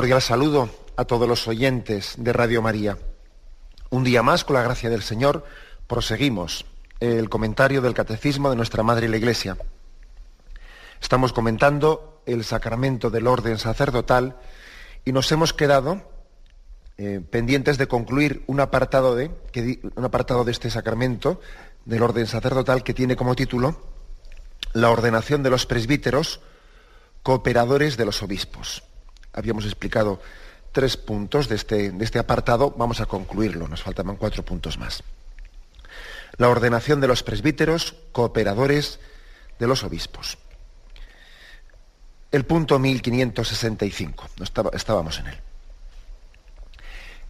Cordial saludo a todos los oyentes de Radio María. Un día más, con la gracia del Señor, proseguimos el comentario del Catecismo de nuestra Madre la Iglesia. Estamos comentando el sacramento del orden sacerdotal y nos hemos quedado eh, pendientes de concluir un apartado de, un apartado de este sacramento del orden sacerdotal que tiene como título la ordenación de los presbíteros, cooperadores de los obispos habíamos explicado tres puntos de este, de este apartado, vamos a concluirlo, nos faltaban cuatro puntos más. La ordenación de los presbíteros, cooperadores de los obispos. El punto 1565, estábamos en él.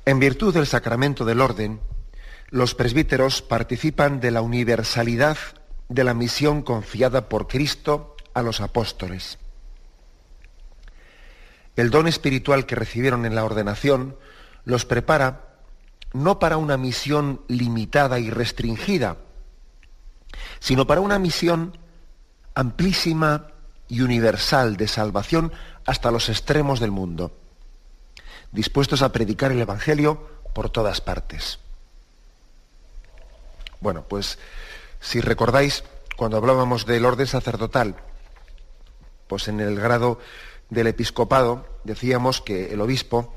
En virtud del sacramento del orden, los presbíteros participan de la universalidad de la misión confiada por Cristo a los apóstoles el don espiritual que recibieron en la ordenación los prepara no para una misión limitada y restringida, sino para una misión amplísima y universal de salvación hasta los extremos del mundo, dispuestos a predicar el Evangelio por todas partes. Bueno, pues si recordáis, cuando hablábamos del orden sacerdotal, pues en el grado del episcopado decíamos que el obispo,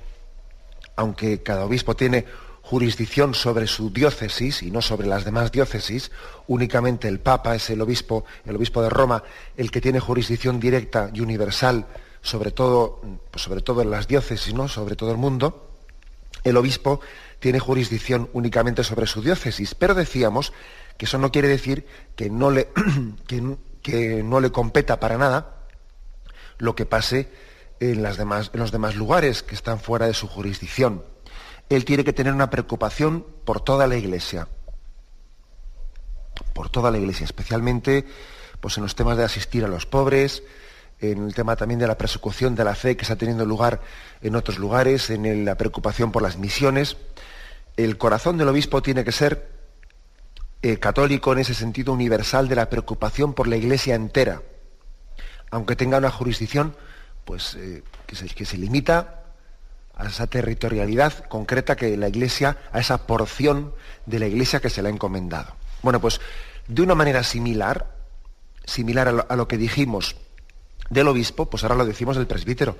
aunque cada obispo tiene jurisdicción sobre su diócesis y no sobre las demás diócesis, únicamente el Papa es el obispo, el obispo de Roma, el que tiene jurisdicción directa y universal sobre todo, pues sobre todo en las diócesis, ¿no? sobre todo el mundo, el obispo tiene jurisdicción únicamente sobre su diócesis, pero decíamos que eso no quiere decir que no le, que no le competa para nada lo que pase en, las demás, en los demás lugares que están fuera de su jurisdicción. Él tiene que tener una preocupación por toda la Iglesia, por toda la Iglesia, especialmente pues, en los temas de asistir a los pobres, en el tema también de la persecución de la fe que está teniendo lugar en otros lugares, en la preocupación por las misiones. El corazón del obispo tiene que ser eh, católico en ese sentido universal de la preocupación por la iglesia entera aunque tenga una jurisdicción pues, eh, que, se, limita a esa territorialidad concreta que la Iglesia, a esa porción de la Iglesia que se le ha encomendado. Bueno, pues de una manera similar, similar a lo, que dijimos del obispo, pues ahora lo decimos del presbítero,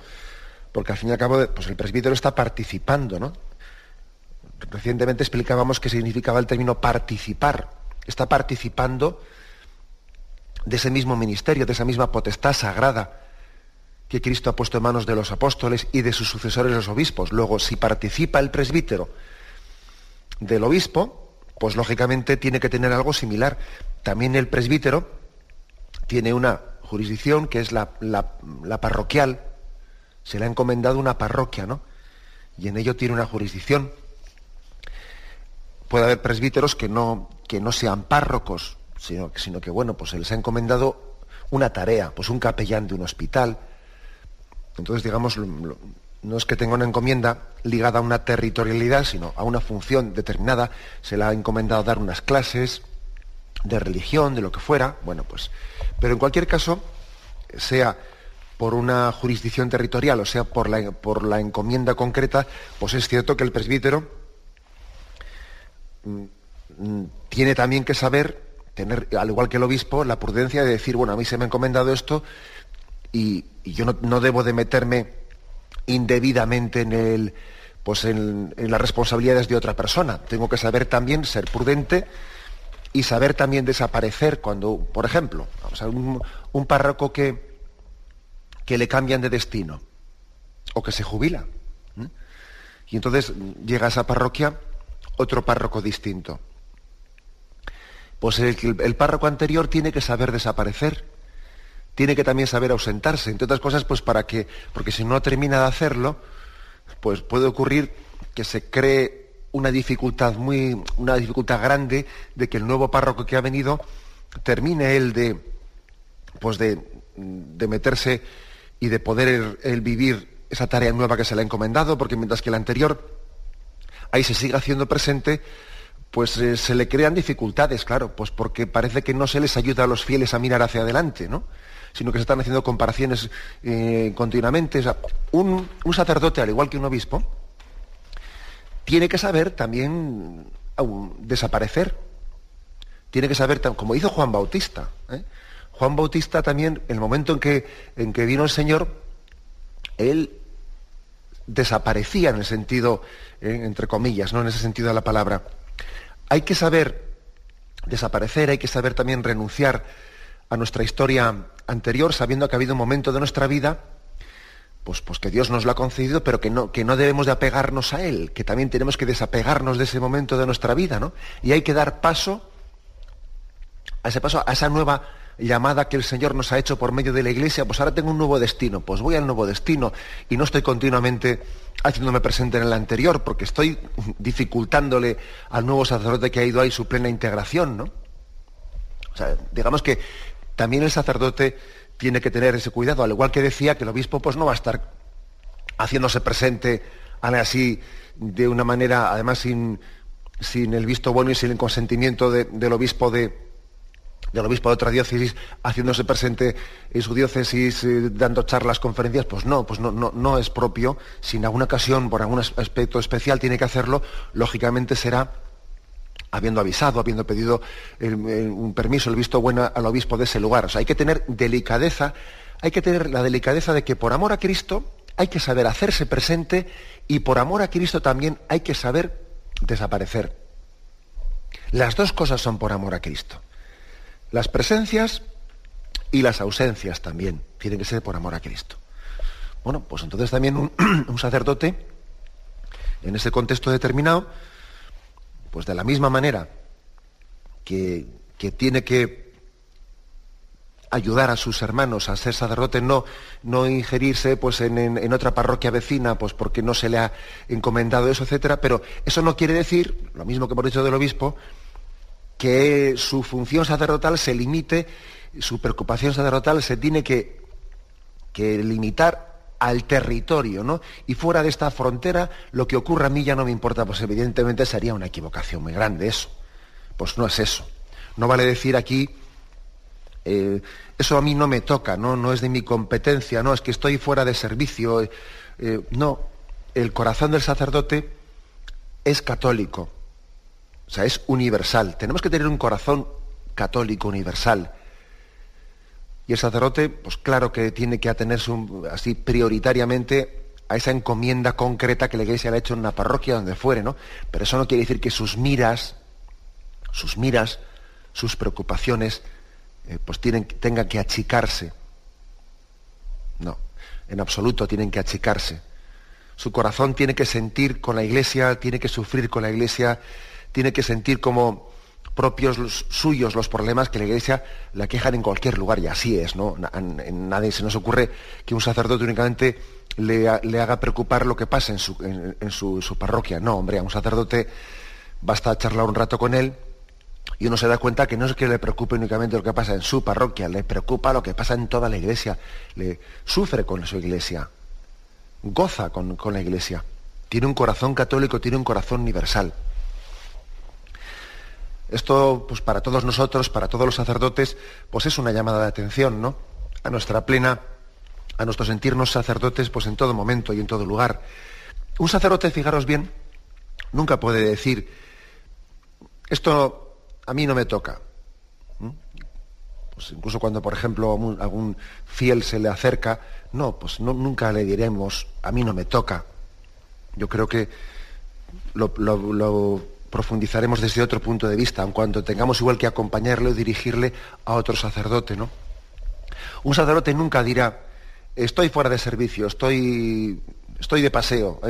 porque al fin y al cabo, pues el presbítero está participando, ¿no? Recientemente explicábamos qué significaba el término participar. Está participando de ese mismo ministerio, de esa misma potestad sagrada que Cristo ha puesto en manos de los apóstoles y de sus sucesores los obispos. Luego, si participa el presbítero del obispo, pues lógicamente tiene que tener algo similar. También el presbítero tiene una jurisdicción que es la, parroquial. Se le ha encomendado una parroquia, ¿no? Y en ello tiene una jurisdicción. Puede haber presbíteros que no, que no sean párrocos, sino, que, bueno, pues se les ha encomendado una tarea, pues un capellán de un hospital. Entonces, digamos, no es que tenga una encomienda ligada a una territorialidad, sino a una función determinada. Se le ha encomendado dar unas clases de religión, de lo que fuera. Bueno, pues. Pero en cualquier caso, sea por una jurisdicción territorial o sea por la, por la encomienda concreta, pues es cierto que el presbítero mm, mm, tiene también que saber tener, al igual que el obispo, la prudencia de decir, bueno, a mí se me ha encomendado esto y, yo no, debo de meterme indebidamente en, el, pues en, las responsabilidades de otra persona. Tengo que saber también ser prudente y saber también desaparecer cuando, por ejemplo, vamos a un, párroco que, que le cambian de destino o que se jubila. Y entonces llega a esa parroquia otro párroco distinto. Pues el párroco anterior tiene que saber desaparecer, tiene que también saber ausentarse, entre otras cosas, pues para que, porque si no termina de hacerlo, pues puede ocurrir que se cree una dificultad muy, una dificultad grande de que el nuevo párroco que ha venido termine él de, pues de, meterse y de poder él, vivir esa tarea nueva que se le ha encomendado, porque mientras que el anterior ahí se sigue haciendo presente, pues eh, se le crean dificultades, claro, pues porque parece que no se les ayuda a los fieles a mirar hacia adelante, ¿no? Sino que se están haciendo comparaciones eh, continuamente. un, sacerdote, al igual que un obispo, tiene que saber también desaparecer. Tiene que saber, como hizo Juan Bautista. ¿eh? Juan Bautista también, en el momento en que, en que vino el Señor, él desaparecía en el sentido, ¿eh? entre comillas, ¿no? en ese sentido de la palabra. Hay que saber desaparecer, hay que saber también renunciar a nuestra historia anterior, sabiendo que ha habido un momento de nuestra vida, pues, pues que Dios nos lo ha concedido, pero que no, que no debemos de apegarnos a Él, que también tenemos que desapegarnos de ese momento de nuestra vida, ¿no? Y hay que dar paso a ese paso, a esa nueva llamada que el Señor nos ha hecho por medio de la iglesia, pues ahora tengo un nuevo destino, pues voy al nuevo destino y no estoy continuamente haciéndome presente en el anterior, porque estoy dificultándole al nuevo sacerdote que ha ido ahí su plena integración, ¿no? O sea, digamos que también el sacerdote tiene que tener ese cuidado, al igual que decía que el obispo pues no va a estar haciéndose presente así de una manera, además sin, sin el visto bueno y sin el consentimiento del obispo de, del obispo de otra diócesis haciéndose presente en su diócesis, eh, dando charlas, conferencias, pues no, pues no, no, no es propio. Si en alguna ocasión, por algún aspecto especial, tiene que hacerlo, lógicamente será habiendo avisado, habiendo pedido un permiso, el visto bueno al obispo de ese lugar. O sea, hay que tener delicadeza, hay que tener la delicadeza de que por amor a Cristo hay que saber hacerse presente y por amor a Cristo también hay que saber desaparecer. Las dos cosas son por amor a Cristo. Las presencias y las ausencias también tienen que ser por amor a Cristo. Bueno, pues entonces también un, un sacerdote, en ese contexto determinado, pues de la misma manera que, tiene que ayudar a sus hermanos a ser sacerdote, no, no ingerirse pues, en, otra parroquia vecina, pues porque no se le ha encomendado eso, etcétera, pero eso no quiere decir, lo mismo que hemos dicho del obispo, que su función sacerdotal se limite, su preocupación sacerdotal se tiene que, que limitar al territorio, ¿no? Y fuera de esta frontera, lo que ocurra a mí ya no me importa, pues evidentemente sería una equivocación muy grande eso. Pues no es eso. No vale decir aquí, eh, eso a mí no me toca, ¿no? no es de mi competencia, no, es que estoy fuera de servicio. Eh, eh, no, el corazón del sacerdote es católico, o sea, es universal. Tenemos que tener un corazón católico universal y el sacerdote, pues claro que tiene que atenerse así prioritariamente a esa encomienda concreta que la iglesia le ha hecho en una parroquia donde fuere, ¿no? Pero eso no quiere decir que sus miras, sus miras, sus preocupaciones, eh, pues tienen, tengan que achicarse. No, en absoluto tienen que achicarse. Su corazón tiene que sentir con la iglesia, tiene que sufrir con la iglesia, tiene que sentir como propios suyos los problemas que la iglesia la quejan en cualquier lugar y así es, ¿no? En nadie se nos ocurre que un sacerdote únicamente le, haga preocupar lo que pasa en, su, en, su, parroquia. No, hombre, a un sacerdote basta charlar un rato con él y uno se da cuenta que no es que le preocupe únicamente lo que pasa en su parroquia, le preocupa lo que pasa en toda la iglesia, le sufre con su iglesia, goza con, con la iglesia, tiene un corazón católico, tiene un corazón universal. Esto, pues para todos nosotros, para todos los sacerdotes, pues es una llamada de atención, ¿no? A nuestra plena, a nuestro sentirnos sacerdotes, pues en todo momento y en todo lugar. Un sacerdote, fijaros bien, nunca puede decir, esto a mí no me toca. Pues incluso cuando, por ejemplo, algún fiel se le acerca, no, pues nunca le diremos, a mí no me toca. Yo creo que lo profundizaremos desde otro punto de vista, en cuanto tengamos igual que acompañarle o dirigirle a otro sacerdote, ¿no? Un sacerdote nunca dirá, estoy fuera de servicio, estoy, estoy de paseo,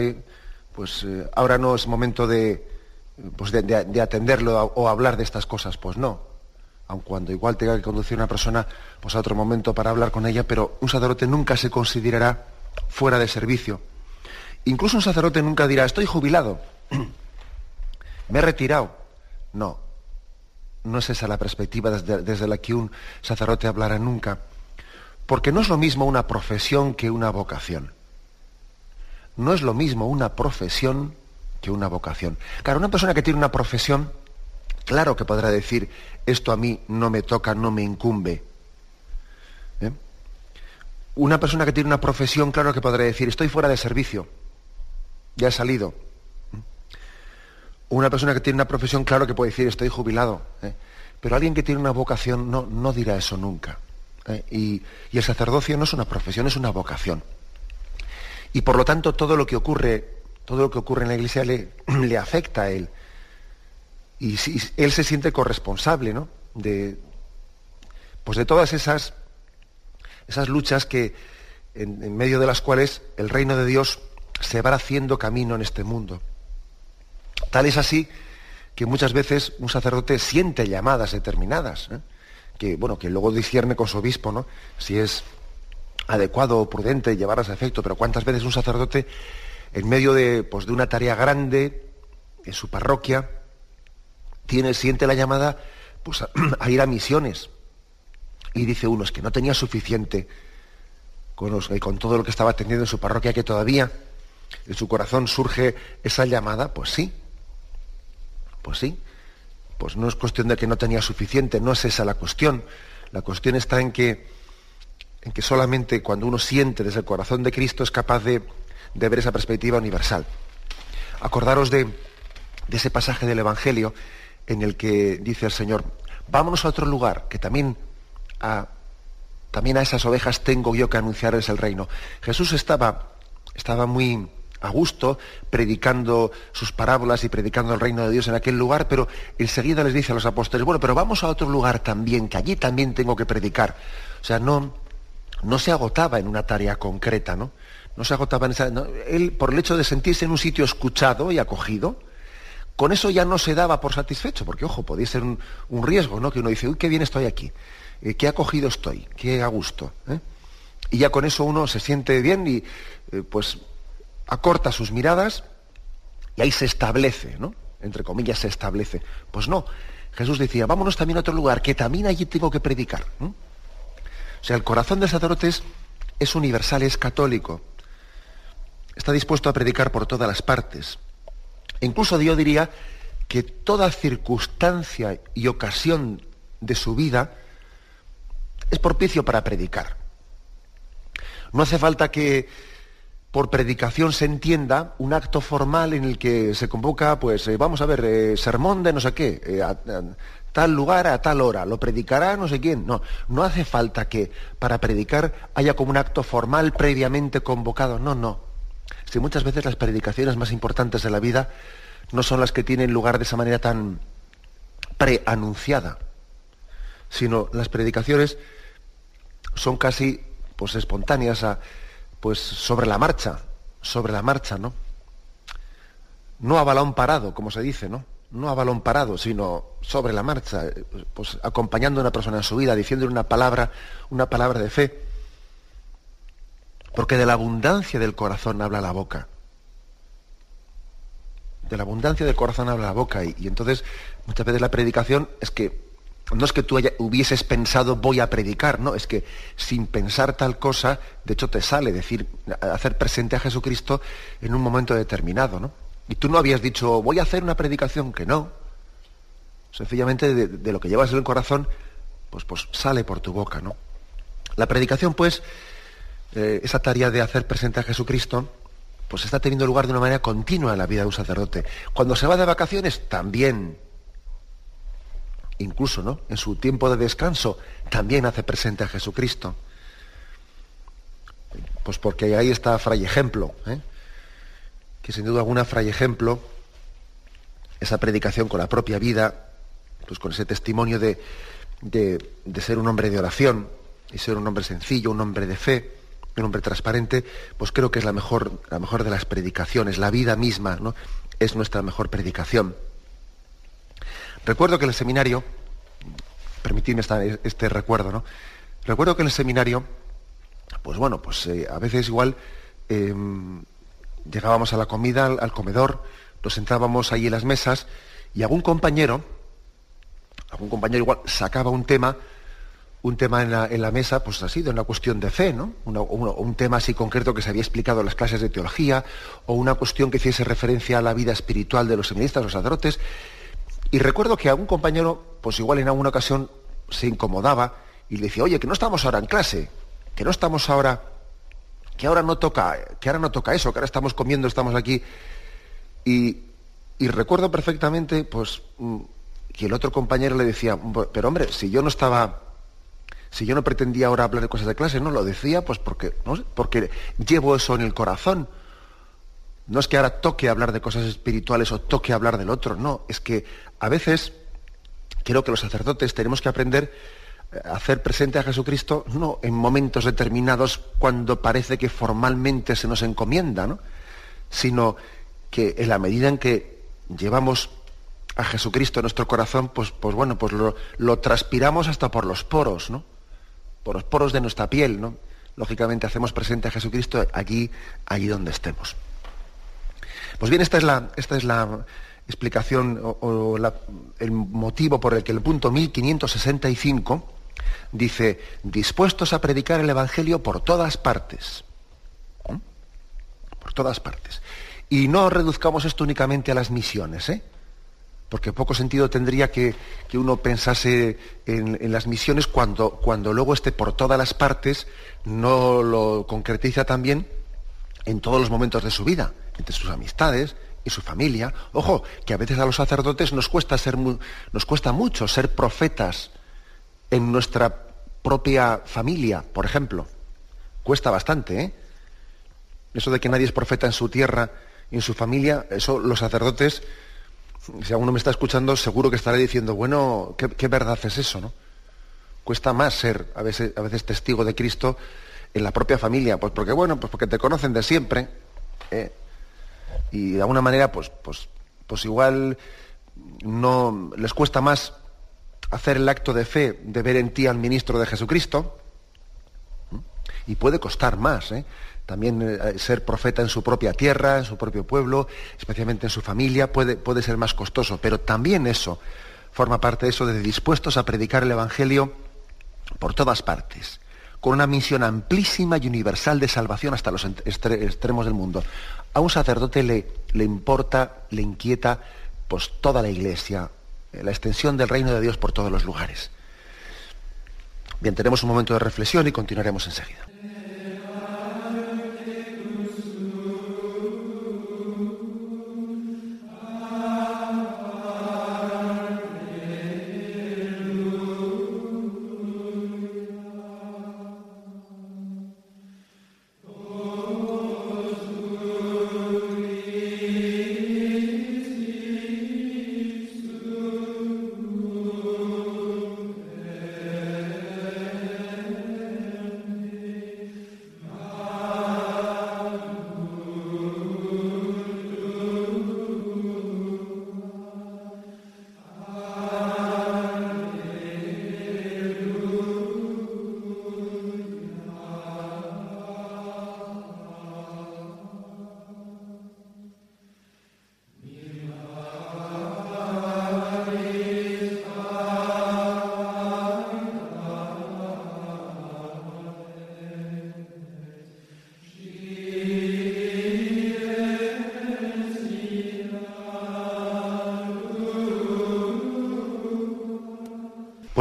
pues eh, ahora no es momento de, pues de, atenderlo o hablar de estas cosas, pues no. Aun cuando igual tenga que conducir una persona pues a otro momento para hablar con ella, pero un sacerdote nunca se considerará fuera de servicio. Incluso un sacerdote nunca dirá, estoy jubilado, me he retirado. No, no es esa la perspectiva desde, la que un sacerdote hablará nunca. Porque no es lo mismo una profesión que una vocación. No es lo mismo una profesión que una vocación. Claro, una persona que tiene una profesión, claro que podrá decir, esto a mí no me toca, no me incumbe. ¿Eh? Una persona que tiene una profesión, claro que podrá decir, estoy fuera de servicio, ya he salido. ¿Eh? Una persona que tiene una profesión, claro que puede decir, estoy jubilado. ¿eh? Pero alguien que tiene una vocación no, no dirá eso nunca. Y, y el sacerdocio no es una profesión, es una vocación. Y por lo tanto todo lo que ocurre, todo lo que ocurre en la iglesia le, le afecta a él. Y, él se siente corresponsable, ¿no? De, pues de todas esas, esas luchas que, en, medio de las cuales el reino de Dios se va haciendo camino en este mundo. Tal es así que muchas veces un sacerdote siente llamadas determinadas, ¿eh? que, bueno, que luego discierne con su obispo, ¿no? Si es adecuado o prudente llevarlas a efecto, pero cuántas veces un sacerdote, en medio de, pues, de una tarea grande en su parroquia, tiene, siente la llamada pues, a, ir a misiones. Y dice uno, es que no tenía suficiente con, eh, con todo lo que estaba atendiendo en su parroquia, que todavía en su corazón surge esa llamada, pues sí, pues sí, pues no es cuestión de que no tenía suficiente, no es esa la cuestión. La cuestión está en que en que solamente cuando uno siente desde el corazón de Cristo es capaz de, ver esa perspectiva universal. Acordaros de, ese pasaje del Evangelio en el que dice el Señor, vámonos a otro lugar, que también a, también a esas ovejas tengo yo que anunciarles el reino. Jesús estaba, estaba muy a gusto predicando sus parábolas y predicando el reino de Dios en aquel lugar, pero enseguida les dice a los apóstoles, bueno, pero vamos a otro lugar también, que allí también tengo que predicar. O sea, no, no se agotaba en una tarea concreta, ¿no? No se agotaba en esa... él, por el hecho de sentirse en un sitio escuchado y acogido, con eso ya no se daba por satisfecho, porque, ojo, podía ser un, riesgo, ¿no? Que uno dice, uy, qué bien estoy aquí, eh, qué acogido estoy, qué a gusto. ¿eh? Y ya con eso uno se siente bien y, eh, pues, acorta sus miradas y ahí se establece, ¿no? Entre comillas, se establece. Pues no, Jesús decía, vámonos también a otro lugar, que también allí tengo que predicar. O sea, el corazón del sacerdote es, universal, es católico. Está dispuesto a predicar por todas las partes. Incluso yo diría que toda circunstancia y ocasión de su vida es propicio para predicar. No hace falta que por predicación se entienda un acto formal en el que se convoca, pues eh, vamos a ver, eh, sermón de no sé qué, eh, tal lugar a tal hora, lo predicará no sé quién. No, no hace falta que para predicar haya como un acto formal previamente convocado. No, no. Si muchas veces las predicaciones más importantes de la vida no son las que tienen lugar de esa manera tan preanunciada, sino las predicaciones son casi pues espontáneas, pues sobre la marcha, sobre la marcha, ¿no? No a balón parado, como se dice, ¿no? no a balón parado, sino sobre la marcha, pues acompañando a una persona en su vida, diciéndole una palabra, una palabra de fe. Porque de la abundancia del corazón habla la boca. De la abundancia del corazón habla la boca. Y, entonces, muchas veces la predicación es que no es que tú hubieses pensado voy a predicar, no, es que sin pensar tal cosa, de hecho te sale decir, hacer presente a Jesucristo en un momento determinado, ¿no? Y tú no habías dicho, voy a hacer una predicación, que no. Sencillamente de, lo que llevas en el corazón, pues, pues sale por tu boca, ¿no? La predicación, pues, eh, esa tarea de hacer presente a Jesucristo, pues está teniendo lugar de una manera continua en la vida de un sacerdote. Cuando se va de vacaciones, también. Incluso, ¿no? En su tiempo de descanso, también hace presente a Jesucristo. Pues porque ahí está fray ejemplo. ¿eh? que sin duda alguna fray ejemplo, esa predicación con la propia vida, pues con ese testimonio de, ser un hombre de oración y ser un hombre sencillo, un hombre de fe, un hombre transparente, pues creo que es la mejor, la mejor de las predicaciones, la vida misma, ¿no? Es nuestra mejor predicación. Recuerdo que en el seminario, permitidme este recuerdo, ¿no? Recuerdo que en el seminario, pues bueno, pues eh, a veces igual em, llegábamos a la comida, al, comedor, nos sentábamos ahí en las mesas y algún compañero, algún compañero igual sacaba un tema, un tema en la, mesa, pues así, de una cuestión de fe, ¿no? un tema así concreto que se había explicado en las clases de teología, o una cuestión que hiciese referencia a la vida espiritual de los seminaristas, los sacerdotes. Y recuerdo que algún compañero, pues igual en alguna ocasión se incomodaba y le decía, oye, que no estamos ahora en clase, que no estamos ahora que ahora no toca, que ahora no toca eso, que ahora estamos comiendo, estamos aquí. Y, recuerdo perfectamente, pues, mm, que el otro compañero le decía, pero hombre, si yo no estaba, si yo no pretendía ahora hablar de cosas de clase, no lo decía, pues porque, no porque llevo eso en el corazón. No es que ahora toque hablar de cosas espirituales o toque hablar del otro, no, es que a veces creo que los sacerdotes tenemos que aprender hacer presente a Jesucristo no en momentos determinados cuando parece que formalmente se nos encomienda, ¿no? sino que en la medida en que llevamos a Jesucristo en nuestro corazón, pues, pues bueno, pues lo, transpiramos hasta por los poros, ¿no? Por los poros de nuestra piel, ¿no? Lógicamente hacemos presente a Jesucristo allí, allí donde estemos. Pues bien, esta es la, esta es la explicación o, el motivo por el que el punto 1565 dice, dispuestos a predicar el Evangelio por todas partes. ¿Mm? Por todas partes. Y no reduzcamos esto únicamente a las misiones, ¿eh? porque poco sentido tendría que, uno pensase en, las misiones cuando, cuando luego esté por todas las partes no lo concretiza también en todos los momentos de su vida, entre sus amistades y su familia. Ojo, que a veces a los sacerdotes nos cuesta, ser nos cuesta mucho ser profetas en nuestra propia familia, por ejemplo. Cuesta bastante, ¿eh? Eso de que nadie es profeta en su tierra y en su familia, eso los sacerdotes, si alguno me está escuchando, seguro que estará diciendo, bueno, ¿qué, verdad es eso, no? Cuesta más ser a veces, a veces testigo de Cristo en la propia familia, pues porque, bueno, pues porque te conocen de siempre, ¿eh? Y de alguna manera, pues, pues, pues igual no les cuesta más hacer el acto de fe de ver en ti al ministro de Jesucristo, y puede costar más, ¿eh? también eh, ser profeta en su propia tierra, en su propio pueblo, especialmente en su familia, puede, puede ser más costoso, pero también eso forma parte de eso de dispuestos a predicar el Evangelio por todas partes, con una misión amplísima y universal de salvación hasta los extremos del mundo. A un sacerdote le, le importa, le inquieta, pues toda la iglesia, la extensión del reino de Dios por todos los lugares. Bien, tenemos un momento de reflexión y continuaremos enseguida.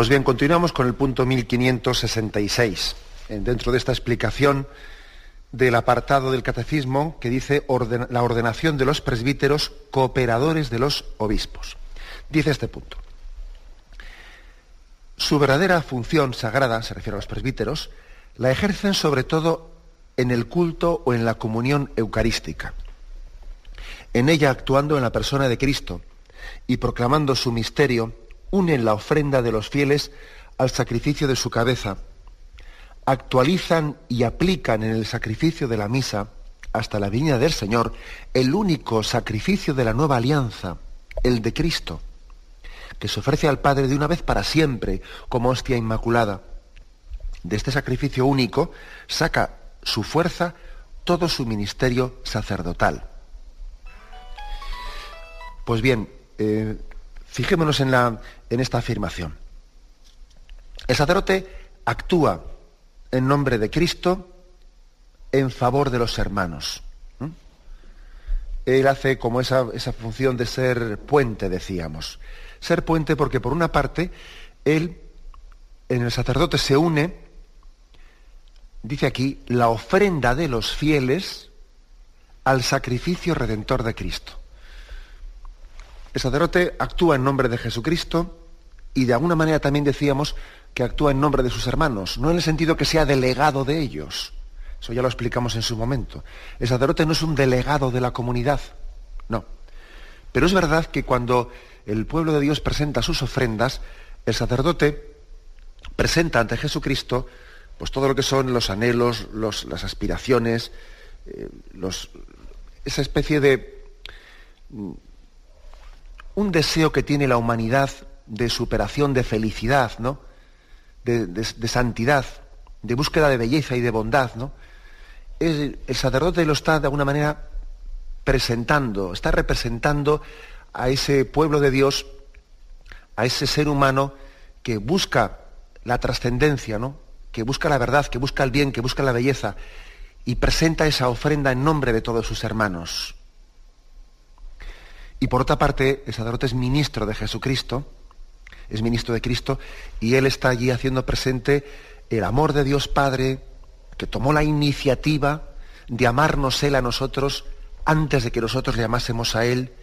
Pues bien, continuamos con el punto 1566, dentro de esta explicación del apartado del catecismo que dice la ordenación de los presbíteros cooperadores de los obispos. Dice este punto. Su verdadera función sagrada, se refiere a los presbíteros, la ejercen sobre todo en el culto o en la comunión eucarística, en ella actuando en la persona de Cristo y proclamando su misterio unen la ofrenda de los fieles al sacrificio de su cabeza, actualizan y aplican en el sacrificio de la misa hasta la venida del Señor el único sacrificio de la nueva alianza, el de Cristo, que se ofrece al Padre de una vez para siempre como hostia inmaculada. De este sacrificio único saca su fuerza todo su ministerio sacerdotal. Pues bien, eh, fijémonos en, la, en esta afirmación. El sacerdote actúa en nombre de Cristo en favor de los hermanos. Él hace como esa, función de ser puente, decíamos. Ser puente porque por una parte, él en el sacerdote se une, dice aquí, la ofrenda de los fieles al sacrificio redentor de Cristo. El sacerdote actúa en nombre de Jesucristo y de alguna manera también decíamos que actúa en nombre de sus hermanos, no en el sentido que sea delegado de ellos. Eso ya lo explicamos en su momento. El sacerdote no es un delegado de la comunidad, no. Pero es verdad que cuando el pueblo de Dios presenta sus ofrendas, el sacerdote presenta ante Jesucristo pues todo lo que son los anhelos, las aspiraciones, eh, esa especie de mm, un deseo que tiene la humanidad de superación, de felicidad, ¿no? de, santidad, de búsqueda de belleza y de bondad, ¿no? el sacerdote lo está de alguna manera presentando, está representando a ese pueblo de Dios, a ese ser humano que busca la trascendencia, ¿no? que busca la verdad, que busca el bien, que busca la belleza, y presenta esa ofrenda en nombre de todos sus hermanos. Y por otra parte, el sacerdote es ministro de Jesucristo, es ministro de Cristo, y él está allí haciendo presente el amor de Dios Padre, que tomó la iniciativa de amarnos Él a nosotros antes de que nosotros le amásemos a Él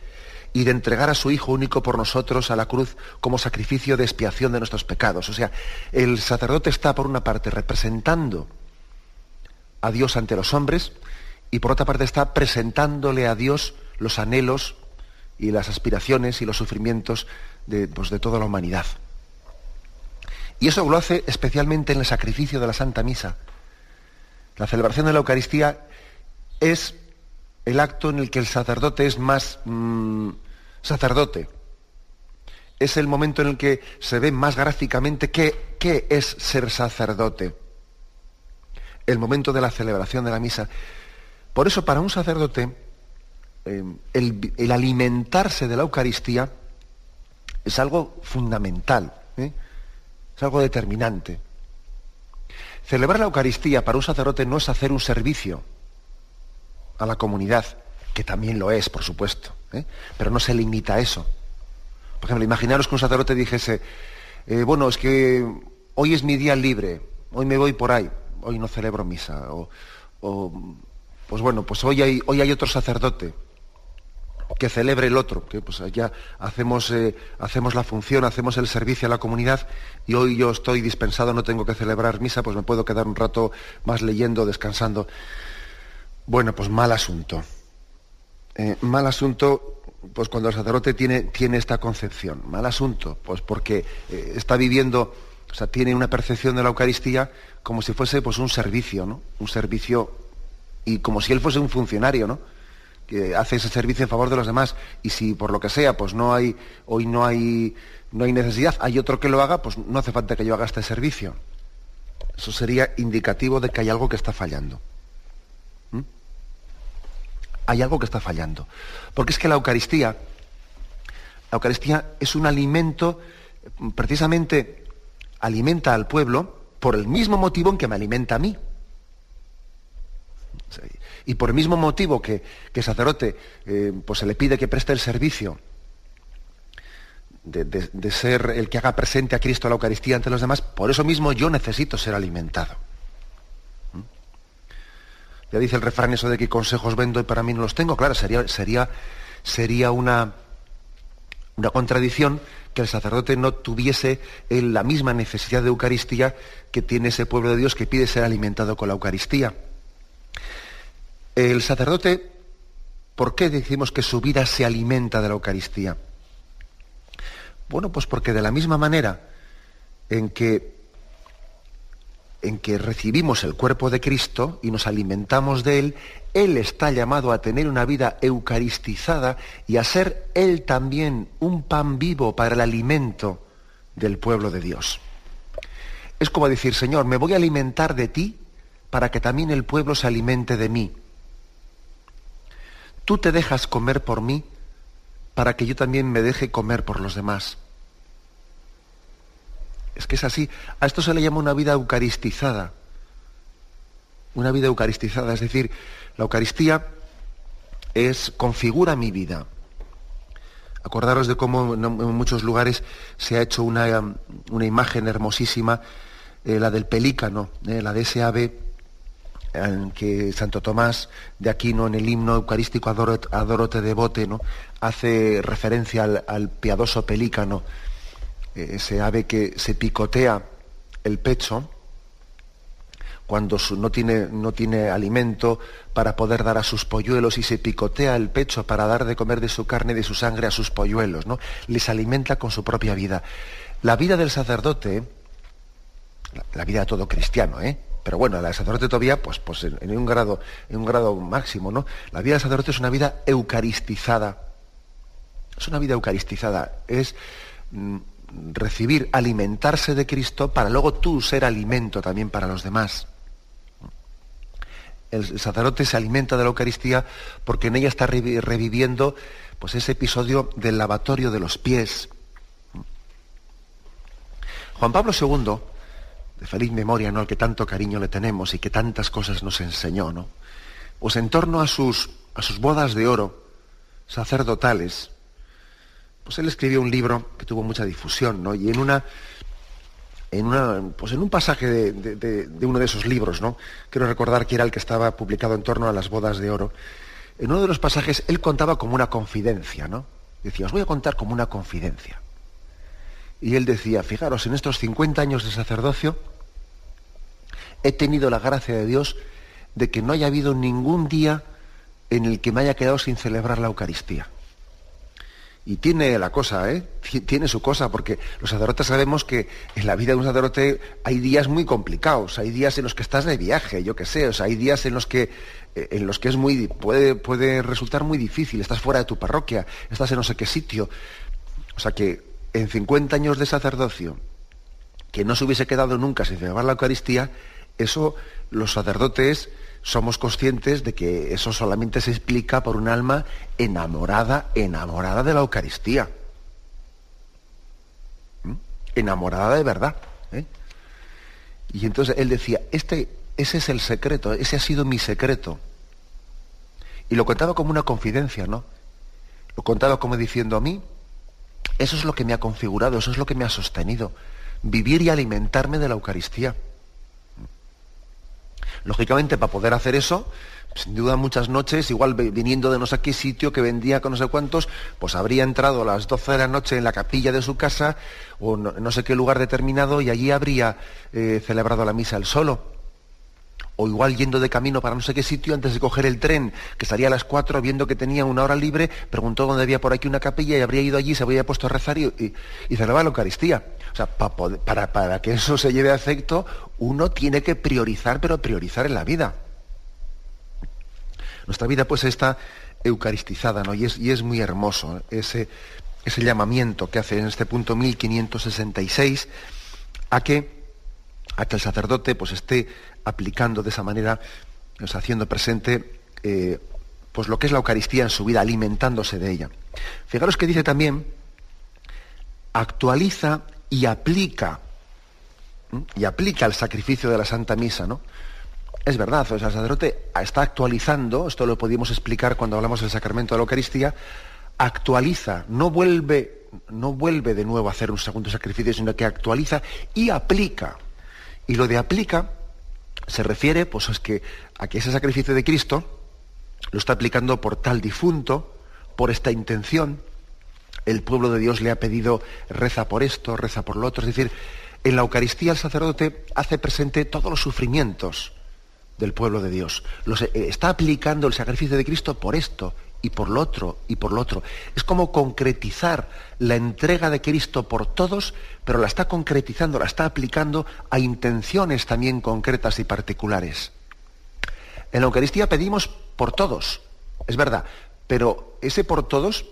y de entregar a su Hijo único por nosotros a la cruz como sacrificio de expiación de nuestros pecados. O sea, el sacerdote está por una parte representando a Dios ante los hombres y por otra parte está presentándole a Dios los anhelos y las aspiraciones y los sufrimientos de, pues, de toda la humanidad. Y eso lo hace especialmente en el sacrificio de la Santa Misa. La celebración de la Eucaristía es el acto en el que el sacerdote es más mm, sacerdote. Es el momento en el que se ve más gráficamente qué, qué es ser sacerdote. El momento de la celebración de la misa. Por eso, para un sacerdote, eh, el, alimentarse de la Eucaristía es algo fundamental, ¿eh? es algo determinante. Celebrar la Eucaristía para un sacerdote no es hacer un servicio a la comunidad, que también lo es, por supuesto, ¿eh? pero no se limita a eso. Por ejemplo, imaginaros que un sacerdote dijese, bueno, es que hoy es mi día libre, hoy me voy por ahí, hoy no celebro misa, o, pues bueno, pues hoy hay, hoy hay otro sacerdote, que celebre el otro, que pues ya hacemos, eh, hacemos la función, hacemos el servicio a la comunidad y hoy yo estoy dispensado, no tengo que celebrar misa, pues me puedo quedar un rato más leyendo, descansando. Bueno, pues mal asunto. Eh, mal asunto, pues cuando el sacerdote tiene, tiene esta concepción. Mal asunto, pues porque eh, está viviendo, o sea, tiene una percepción de la Eucaristía como si fuese pues un servicio, ¿no? Un servicio y como si él fuese un funcionario, ¿no? Que hace ese servicio en favor de los demás y si por lo que sea pues no hay hoy no hay no hay necesidad hay otro que lo haga pues no hace falta que yo haga este servicio. Eso sería indicativo de que hay algo que está fallando. ¿Mm? hay algo que está fallando. Porque es que la Eucaristía la Eucaristía es un alimento precisamente alimenta al pueblo por el mismo motivo en que me alimenta a mí y por el mismo motivo que, que sacerdote eh, pues se le pide que preste el servicio de, ser el que haga presente a Cristo la Eucaristía ante los demás, por eso mismo yo necesito ser alimentado. ¿Mm? Ya dice el refrán eso de que consejos vendo y para mí no los tengo. Claro, sería, sería, sería una, una contradicción que el sacerdote no tuviese la misma necesidad de Eucaristía que tiene ese pueblo de Dios que pide ser alimentado con la Eucaristía. El sacerdote, ¿por qué decimos que su vida se alimenta de la Eucaristía? Bueno, pues porque de la misma manera en que, en que recibimos el cuerpo de Cristo y nos alimentamos de Él, Él está llamado a tener una vida eucaristizada y a ser Él también un pan vivo para el alimento del pueblo de Dios. Es como decir, Señor, me voy a alimentar de ti para que también el pueblo se alimente de mí. Tú te dejas comer por mí para que yo también me deje comer por los demás. Es que es así. A esto se le llama una vida eucaristizada. Una vida eucaristizada, es decir, la Eucaristía es configura mi vida. Acordaros de cómo en muchos lugares se ha hecho una, una imagen hermosísima, eh, la del pelícano, eh, la de ese ave que Santo Tomás de Aquino en el himno eucarístico Adorote de Bote ¿no? hace referencia al, piadoso pelícano ese ave que se picotea el pecho cuando no, tiene, no tiene alimento para poder dar a sus polluelos y se picotea el pecho para dar de comer de su carne y de su sangre a sus polluelos, ¿no? Les alimenta con su propia vida. La vida del sacerdote, la, vida de todo cristiano, ¿eh? Pero bueno, la del sacerdote todavía, pues, pues en, un grado, en un grado máximo, ¿no? La vida del sacerdote es una vida eucaristizada. Es una vida eucaristizada. Es mm, recibir, alimentarse de Cristo para luego tú ser alimento también para los demás. El sacerdote se alimenta de la Eucaristía porque en ella está reviviendo pues, ese episodio del lavatorio de los pies. Juan Pablo II, de feliz memoria, ¿no? al que tanto cariño le tenemos y que tantas cosas nos enseñó, ¿no? Pues en torno a sus, a sus bodas de oro sacerdotales, pues él escribió un libro que tuvo mucha difusión, ¿no? Y en una, en una, pues en un pasaje de, uno de esos libros, ¿no? Quiero recordar que era el que estaba publicado en torno a las bodas de oro. En uno de los pasajes él contaba como una confidencia, ¿no? Decía, os voy a contar como una confidencia. Y él decía, fijaros, en estos 50 años de sacerdocio he tenido la gracia de Dios de que no haya habido ningún día en el que me haya quedado sin celebrar la Eucaristía. Y tiene la cosa, ¿eh? Tiene su cosa, porque los sacerdotes sabemos que en la vida de un sacerdote hay días muy complicados, hay días en los que estás de viaje, yo qué sé, o sea, hay días en los que, eh, en los que es muy, puede, puede resultar muy difícil, estás fuera de tu parroquia, estás en no sé qué sitio. O sea que en 50 años de sacerdocio, que no se hubiese quedado nunca sin celebrar la Eucaristía, eso los sacerdotes somos conscientes de que eso solamente se explica por un alma enamorada, enamorada de la Eucaristía. ¿Mm? Enamorada de verdad. ¿eh? Y entonces él decía, este, ese es el secreto, ese ha sido mi secreto. Y lo contaba como una confidencia, ¿no? Lo contaba como diciendo a mí, eso es lo que me ha configurado, eso es lo que me ha sostenido, vivir y alimentarme de la Eucaristía. Lógicamente, para poder hacer eso, sin duda muchas noches, igual viniendo de no sé qué sitio que vendía con no sé cuántos, pues habría entrado a las 12 de la noche en la capilla de su casa o no, no sé qué lugar determinado y allí habría eh, celebrado la misa él solo o igual yendo de camino para no sé qué sitio antes de coger el tren, que salía a las 4, viendo que tenía una hora libre, preguntó dónde había por aquí una capilla y habría ido allí, se habría puesto a rezar y, y, la Eucaristía. O sea, para, para que eso se lleve a efecto, uno tiene que priorizar, pero priorizar en la vida. Nuestra vida pues está eucaristizada, ¿no? Y es, y es muy hermoso ¿eh? ese, ese llamamiento que hace en este punto 1566 a que, a que el sacerdote pues esté aplicando de esa manera, haciendo presente eh, pues lo que es la Eucaristía en su vida, alimentándose de ella. Fijaros que dice también, actualiza y aplica, y aplica el sacrificio de la Santa Misa, ¿no? Es verdad, el sacerdote está actualizando, esto lo podíamos explicar cuando hablamos del sacramento de la Eucaristía, actualiza, no vuelve, no vuelve de nuevo a hacer un segundo sacrificio, sino que actualiza y aplica. Y lo de aplica se refiere pues, es que, a que ese sacrificio de Cristo lo está aplicando por tal difunto, por esta intención. El pueblo de Dios le ha pedido reza por esto, reza por lo otro. Es decir, en la Eucaristía el sacerdote hace presente todos los sufrimientos del pueblo de Dios. Los, eh, está aplicando el sacrificio de Cristo por esto y por lo otro, y por lo otro. Es como concretizar la entrega de Cristo por todos, pero la está concretizando, la está aplicando a intenciones también concretas y particulares. En la Eucaristía pedimos por todos, es verdad, pero ese por todos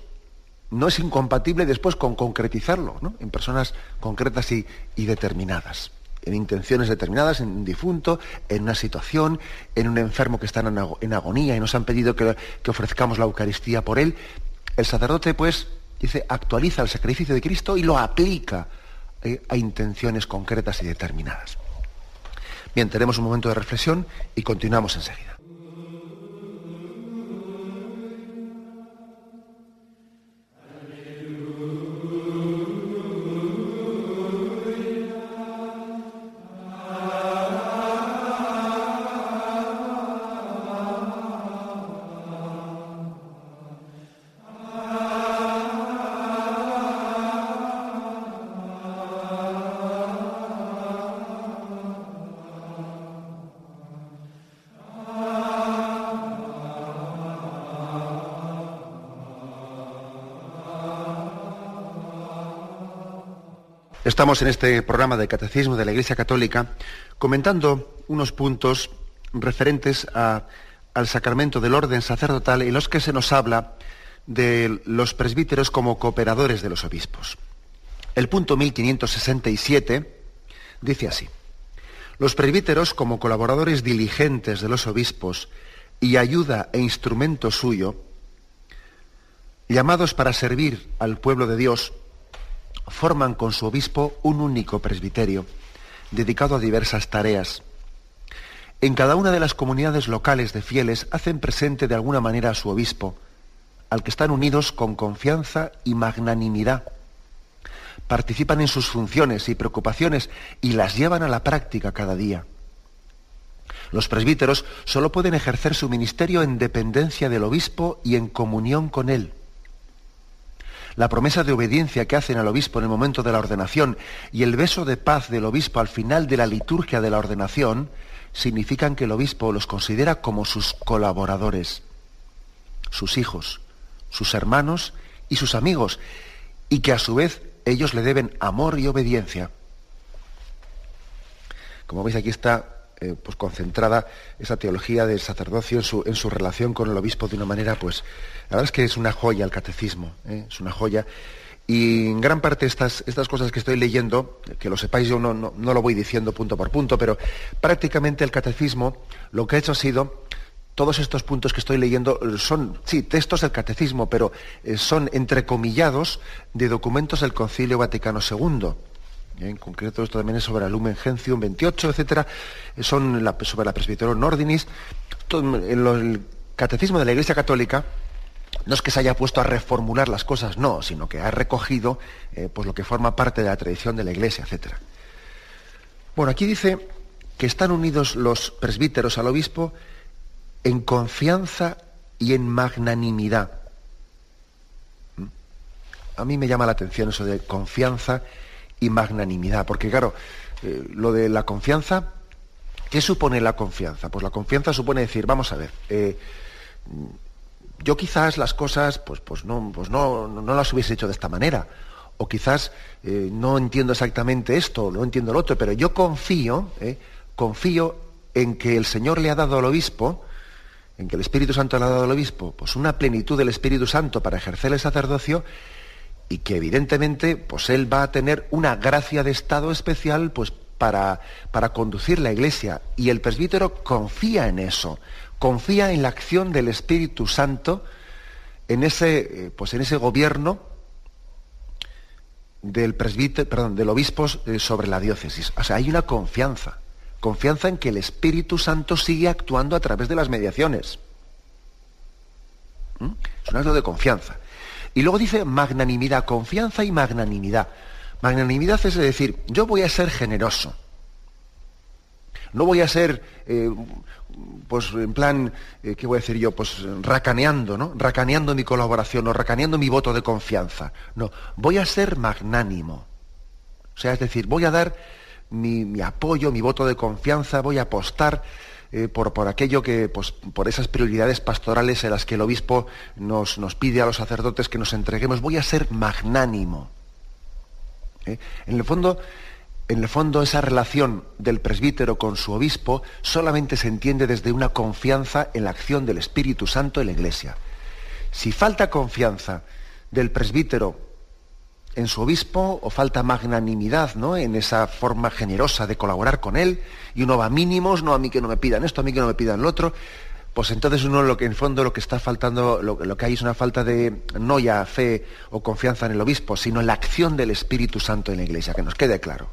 no es incompatible después con concretizarlo, ¿no? en personas concretas y, determinadas, en intenciones determinadas, en un difunto, en una situación, en un enfermo que está en, agonía y nos han pedido que, ofrezcamos la Eucaristía por él. El sacerdote, pues, dice, actualiza el sacrificio de Cristo y lo aplica eh, a intenciones concretas y determinadas. Bien, tenemos un momento de reflexión y continuamos enseguida. Estamos en este programa de Catecismo de la Iglesia Católica comentando unos puntos referentes al sacramento del orden sacerdotal en los que se nos habla de los presbíteros como cooperadores de los obispos. El punto 1567 dice así, los presbíteros como colaboradores diligentes de los obispos y ayuda e instrumento suyo, llamados para servir al pueblo de Dios, forman con su obispo un único presbiterio, dedicado a diversas tareas. En cada una de las comunidades locales de fieles hacen presente de alguna manera a su obispo, al que están unidos con confianza y magnanimidad. Participan en sus funciones y preocupaciones y las llevan a la práctica cada día. Los presbíteros solo pueden ejercer su ministerio en dependencia del obispo y en comunión con él la promesa de obediencia que hacen al obispo en el momento de la ordenación y el beso de paz del obispo al final de la liturgia de la ordenación significan que el obispo los considera como sus colaboradores, sus hijos, sus hermanos y sus amigos, y que a su vez ellos le deben amor y obediencia. Como veis aquí está eh, pues concentrada esa teología del sacerdocio en su, en su, relación con el obispo de una manera, pues, la verdad es que es una joya el catecismo, ¿eh? es una joya. Y en gran parte estas, estas cosas que estoy leyendo, que lo sepáis, yo no, no, lo voy diciendo punto por punto, pero prácticamente el catecismo lo que ha hecho ha sido todos estos puntos que estoy leyendo son, sí, textos del catecismo, pero eh, son entrecomillados de documentos del Concilio Vaticano II. En concreto, esto también es sobre el Lumen Gentium 28, etcétera. Son sobre la Presbiterorum Ordinis. en el catecismo de la Iglesia Católica no es que se haya puesto a reformular las cosas, no, sino que ha recogido eh, pues lo que forma parte de la tradición de la Iglesia, etcétera. Bueno, aquí dice que están unidos los presbíteros al obispo en confianza y en magnanimidad. ¿Mm? A mí me llama la atención eso de confianza y magnanimidad. Porque claro, eh, lo de la confianza, ¿qué supone la confianza? Pues la confianza supone decir, vamos a ver, eh, yo quizás las cosas pues, pues, no, pues no, no las hubiese hecho de esta manera. O quizás eh, no entiendo exactamente esto, no entiendo lo otro, pero yo confío, confío en que el Señor le ha dado al obispo, en que el Espíritu Santo le ha dado al obispo, pues una plenitud del Espíritu Santo para ejercer el sacerdocio y que evidentemente pues él va a tener una gracia de estado especial pues para, para conducir la iglesia y el presbítero confía en eso, confía en la acción del Espíritu Santo en ese, eh, pues en ese gobierno del perdón, del obispo eh, sobre la diócesis. O sea, hay una confianza, confianza en que el Espíritu Santo sigue actuando a través de las mediaciones. ¿Mm? Es un acto de confianza. Y luego dice magnanimidad, confianza y magnanimidad. Magnanimidad es decir, yo voy a ser generoso. No voy a ser, eh, pues en plan, eh, ¿qué voy a decir yo? Pues racaneando, ¿no? Racaneando mi colaboración o racaneando mi voto de confianza. No, voy a ser magnánimo. O sea, es decir, voy a dar mi, mi apoyo, mi voto de confianza, voy a apostar eh, por, por, aquello que, pues, por esas prioridades pastorales en las que el obispo nos, nos pide a los sacerdotes que nos entreguemos, voy a ser magnánimo. ¿Eh? En el fondo, en el fondo esa relación del presbítero con su obispo solamente se entiende desde una confianza en la acción del Espíritu Santo en la Iglesia. Si falta confianza del presbítero en su obispo o falta magnanimidad ¿no? en esa forma generosa de colaborar con él y uno va a mínimos, no a mí que no me pidan esto, a mí que no me pidan lo otro, pues entonces uno lo que en fondo lo que está faltando, lo, que hay es una falta de no ya fe o confianza en el obispo, sino en la acción del Espíritu Santo en la iglesia, que nos quede claro.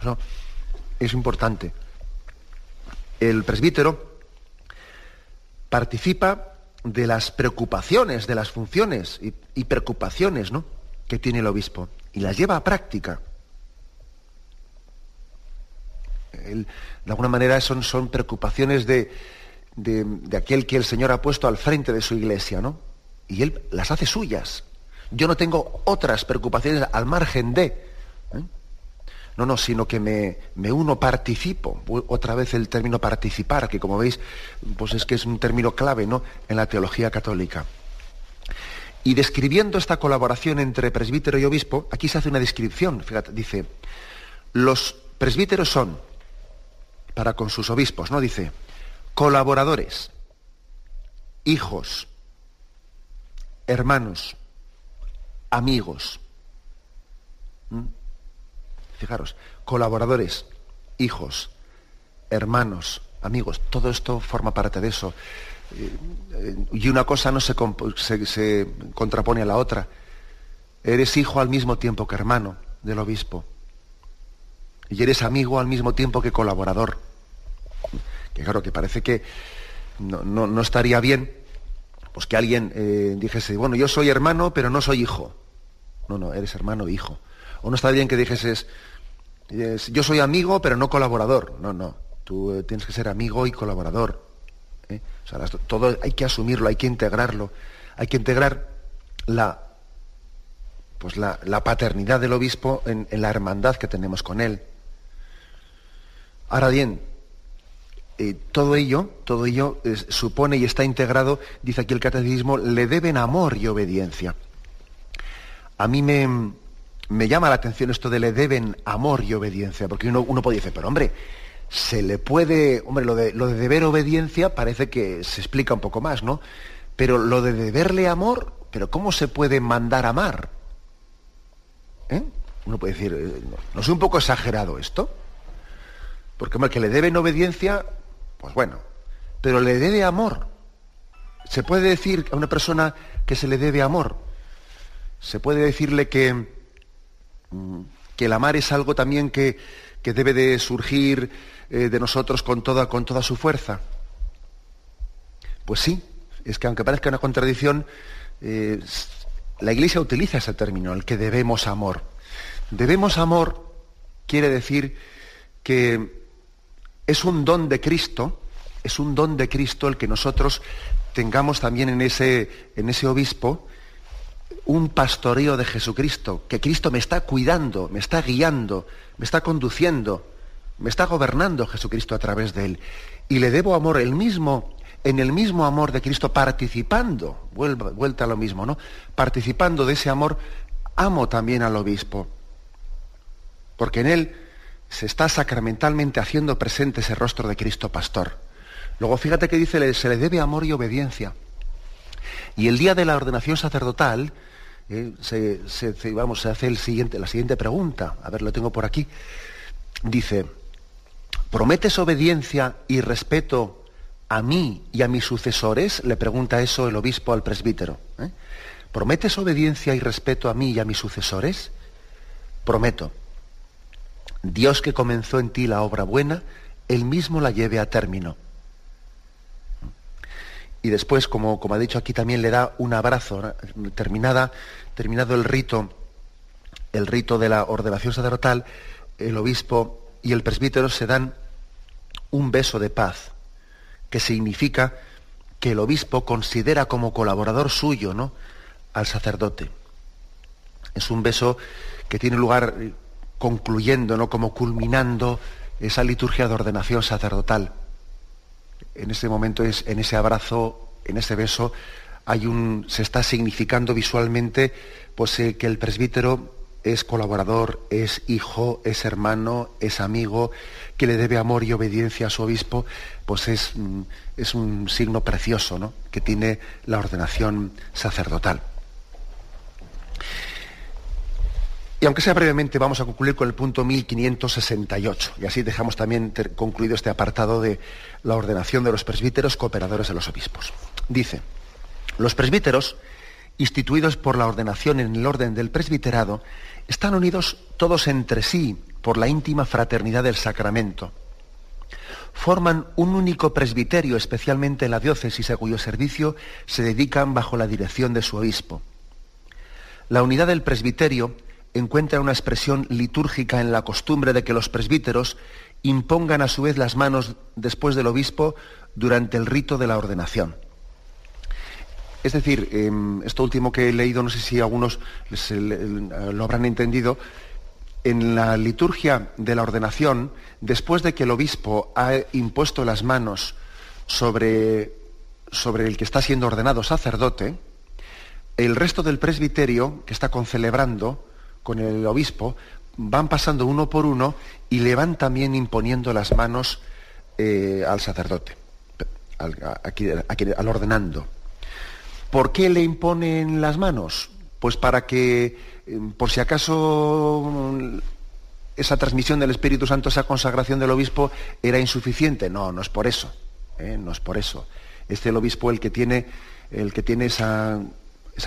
Eso es importante. El presbítero participa de las preocupaciones, de las funciones y preocupaciones, ¿no? Que tiene el obispo y las lleva a práctica. de alguna manera son, son preocupaciones de, de, aquel que el Señor ha puesto al frente de su iglesia, ¿no? Y él las hace suyas. Yo no tengo otras preocupaciones al margen de. ¿eh? No, no, sino que me, me, uno, participo. Otra vez el término participar, que como veis, pues es que es un término clave, ¿no? En la teología católica. Y describiendo esta colaboración entre presbítero y obispo, aquí se hace una descripción, fíjate, dice, los presbíteros son, para con sus obispos, ¿no? Dice, colaboradores, hijos, hermanos, amigos. Fijaros, colaboradores, hijos, hermanos, amigos, todo esto forma parte de eso. Y una cosa no se, contrapone a la otra. Eres hijo al mismo tiempo que hermano del obispo. Y eres amigo al mismo tiempo que colaborador. Que claro, que parece que no, estaría bien pues que alguien eh, dijese, bueno, yo soy hermano, pero no soy hijo. No, no, eres hermano e hijo. O no está bien que dijeses, yo soy amigo, pero no colaborador. No, no. Tú eh, tienes que ser amigo y colaborador. ¿Eh? todo hay que asumirlo, hay que integrarlo, hay que integrar la, pues la, paternidad del obispo en, la hermandad que tenemos con él. Ahora bien, eh, todo ello, todo ello supone y está integrado, dice aquí el catecismo, le deben amor y obediencia. A mí me, me llama la atención esto de le deben amor y obediencia, porque uno, uno puede decir, pero hombre, se le puede, hombre, lo de, lo de deber obediencia parece que se explica un poco más, ¿no? Pero lo de deberle amor, pero ¿cómo se puede mandar amar? ¿Eh? Uno puede decir, eh, ¿no, es un poco exagerado esto? Porque hombre, que le deben obediencia, pues bueno, pero le debe amor. ¿Se puede decir a una persona que se le debe amor? ¿Se puede decirle que, mm, que el amar es algo también que, que debe de surgir eh, de nosotros con toda, con toda su fuerza? Pues sí, es que aunque parezca una contradicción, eh, la Iglesia utiliza ese término, el que debemos amor. Debemos amor quiere decir que es un don de Cristo, es un don de Cristo el que nosotros tengamos también en ese, en ese obispo un pastoreo de Jesucristo, que Cristo me está cuidando, me está guiando, me está conduciendo, me está gobernando Jesucristo a través de él. Y le debo amor el mismo, en el mismo amor de Cristo, participando, vuelta, a lo mismo, ¿no? Participando de ese amor, amo también al obispo. Porque en él se está sacramentalmente haciendo presente ese rostro de Cristo pastor. Luego fíjate que dice, se le debe amor y obediencia. Y el día de la ordenación sacerdotal, eh, se, vamos, se hace la siguiente pregunta. A ver, lo tengo por aquí. Dice, ¿Prometes obediencia y respeto a mí y a mis sucesores? Le pregunta eso el obispo al presbítero. ¿eh? ¿Prometes obediencia y respeto a mí y a mis sucesores? Prometo. Dios que comenzó en ti la obra buena, él mismo la lleve a término. Y después, como, como ha dicho aquí, también le da un abrazo, terminada, terminado el rito, el rito de la ordenación sacerdotal, el obispo y el presbítero se dan un beso de paz, que significa que el obispo considera como colaborador suyo ¿no? al sacerdote. Es un beso que tiene lugar concluyendo, ¿no? como culminando esa liturgia de ordenación sacerdotal. en ese momento, es, en ese abrazo, en ese beso, hay un, se está significando visualmente pues, eh, que el presbítero es colaborador, es hijo, es hermano, es amigo, que le debe amor y obediencia a su obispo, pues es, mm, es un signo precioso ¿no? que tiene la ordenación sacerdotal. Y aunque sea brevemente, vamos a concluir con el punto 1568. Y así dejamos también concluido este apartado de la ordenación de los presbíteros cooperadores de los obispos. Dice, los presbíteros, instituidos por la ordenación en el orden del presbiterado, están unidos todos entre sí por la íntima fraternidad del sacramento. Forman un único presbiterio, especialmente en la diócesis, a cuyo servicio se dedican bajo la dirección de su obispo. La unidad del presbiterio encuentra una expresión litúrgica en la costumbre de que los presbíteros impongan a su vez las manos después del obispo durante el rito de la ordenación. Es decir, em, esto último que he leído, no sé si algunos lo habrán entendido, en la liturgia de la ordenación, después de que el obispo ha impuesto las manos sobre, sobre el que está siendo ordenado sacerdote, el resto del presbiterio que está concelebrando con el obispo van pasando uno por uno y le van también imponiendo las manos eh, al sacerdote, al ordenando. ¿Por qué le imponen las manos? Pues para que, eh, por si acaso esa transmisión del Espíritu Santo, esa consagración del obispo era insuficiente. No, no es por eso. ¿eh? No es por eso. Es el obispo el que tiene, el que tiene esa,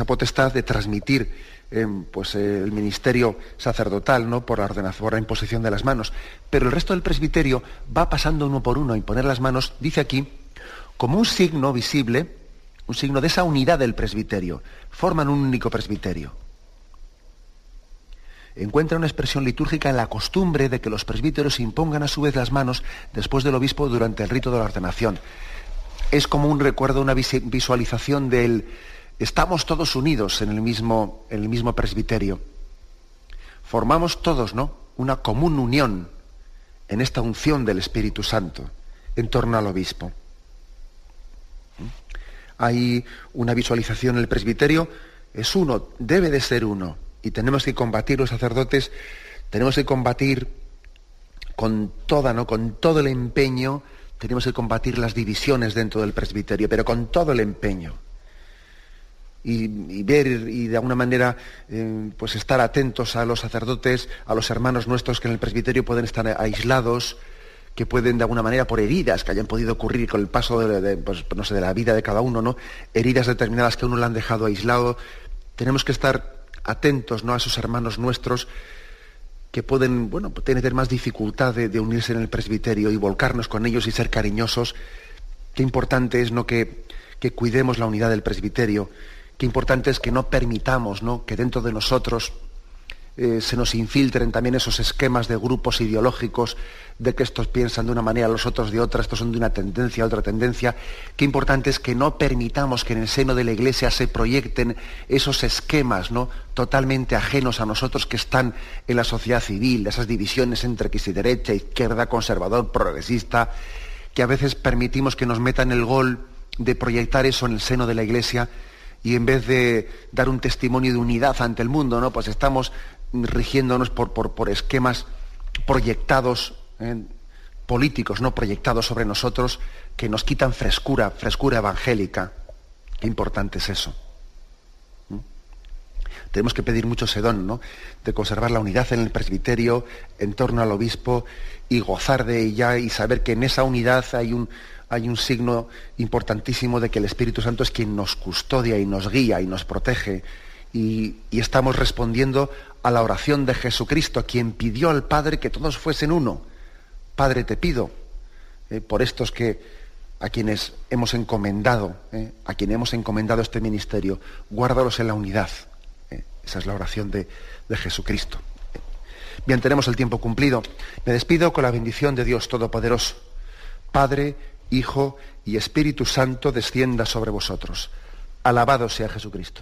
potestad de transmitir eh, pues, el ministerio sacerdotal ¿no? por, la ordenación, por la imposición de las manos. Pero el resto del presbiterio va pasando uno por uno a imponer las manos, dice aquí, como un signo visible un signo de esa unidad del presbiterio. Forman un único presbiterio. Encuentra una expresión litúrgica en la costumbre de que los presbíteros impongan a su vez las manos después del obispo durante el rito de la ordenación. Es como un recuerdo, una visualización del estamos todos unidos en el mismo, el mismo presbiterio. Formamos todos, ¿no? Una común unión en esta unción del Espíritu Santo en torno al obispo hay una visualización en el presbiterio, es uno, debe de ser uno. Y tenemos que combatir los sacerdotes, tenemos que combatir con toda, ¿no? Con todo el empeño, tenemos que combatir las divisiones dentro del presbiterio, pero con todo el empeño. Y, ver y de alguna manera eh, pues estar atentos a los sacerdotes, a los hermanos nuestros que en el presbiterio pueden estar aislados, que pueden de alguna manera por heridas que hayan podido ocurrir con el paso de, pues, no sé, de la vida de cada uno, ¿no? heridas determinadas que a uno le han dejado aislado. Tenemos que estar atentos ¿no? a esos hermanos nuestros que pueden bueno, tener más dificultad de, unirse en el presbiterio y volcarnos con ellos y ser cariñosos. Qué importante es ¿no? que, que cuidemos la unidad del presbiterio. Qué importante es que no permitamos ¿no? que dentro de nosotros eh, se nos infiltren también esos esquemas de grupos ideológicos, de que estos piensan de una manera, los otros de otra, estos son de una tendencia a otra tendencia. Qué importante es que no permitamos que en el seno de la Iglesia se proyecten esos esquemas ¿no? totalmente ajenos a nosotros que están en la sociedad civil, esas divisiones entre que si derecha, izquierda, conservador, progresista, que a veces permitimos que nos metan el gol de proyectar eso en el seno de la Iglesia y en vez de dar un testimonio de unidad ante el mundo, ¿no? Pues estamos rigiéndonos por, por, esquemas proyectados, eh, políticos, no proyectados sobre nosotros, que nos quitan frescura, frescura evangélica. Qué importante es eso. Tenemos que pedir mucho sedón, ¿no? De conservar la unidad en el presbiterio, en torno al obispo, y gozar de ella y saber que en esa unidad hay un, hay un signo importantísimo de que el Espíritu Santo es quien nos custodia y nos guía y nos protege y, estamos respondiendo a la oración de Jesucristo, quien pidió al Padre que todos fuesen uno. Padre, te pido eh, por estos que a quienes hemos encomendado, eh, a quienes hemos encomendado este ministerio, guárdalos en la unidad. Eh, esa es la oración de, de Jesucristo. Bien, tenemos el tiempo cumplido. Me despido con la bendición de Dios Todopoderoso. Padre, Hijo y Espíritu Santo descienda sobre vosotros. Alabado sea Jesucristo.